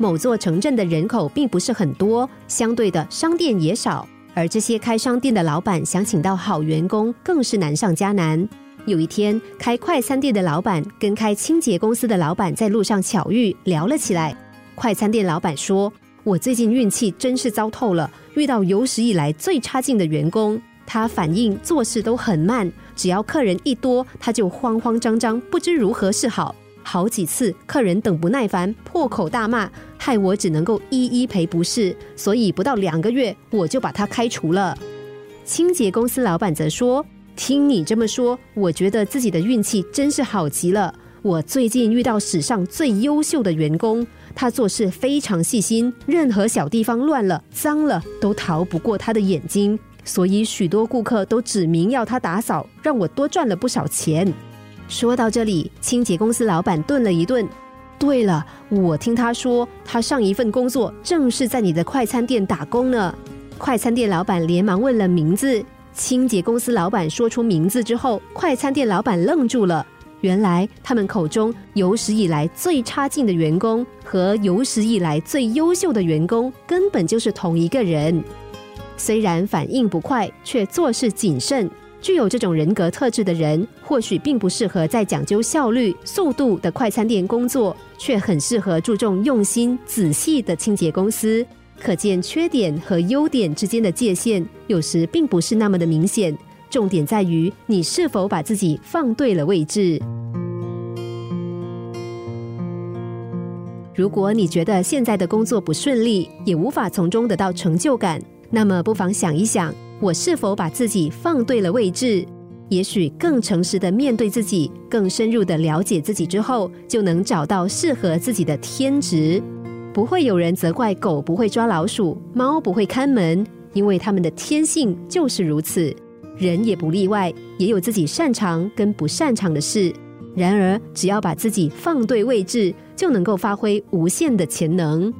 某座城镇的人口并不是很多，相对的商店也少，而这些开商店的老板想请到好员工更是难上加难。有一天，开快餐店的老板跟开清洁公司的老板在路上巧遇，聊了起来。快餐店老板说：“我最近运气真是糟透了，遇到有史以来最差劲的员工。他反应做事都很慢，只要客人一多，他就慌慌张张，不知如何是好。好几次客人等不耐烦，破口大骂，害我只能够一一赔不是。所以不到两个月，我就把他开除了。”清洁公司老板则说。听你这么说，我觉得自己的运气真是好极了。我最近遇到史上最优秀的员工，他做事非常细心，任何小地方乱了、脏了都逃不过他的眼睛，所以许多顾客都指明要他打扫，让我多赚了不少钱。说到这里，清洁公司老板顿了一顿。对了，我听他说，他上一份工作正是在你的快餐店打工呢。快餐店老板连忙问了名字。清洁公司老板说出名字之后，快餐店老板愣住了。原来他们口中有史以来最差劲的员工和有史以来最优秀的员工根本就是同一个人。虽然反应不快，却做事谨慎。具有这种人格特质的人，或许并不适合在讲究效率、速度的快餐店工作，却很适合注重用心、仔细的清洁公司。可见缺点和优点之间的界限，有时并不是那么的明显。重点在于你是否把自己放对了位置。如果你觉得现在的工作不顺利，也无法从中得到成就感，那么不妨想一想，我是否把自己放对了位置？也许更诚实的面对自己，更深入的了解自己之后，就能找到适合自己的天职。不会有人责怪狗不会抓老鼠，猫不会看门，因为它们的天性就是如此。人也不例外，也有自己擅长跟不擅长的事。然而，只要把自己放对位置，就能够发挥无限的潜能。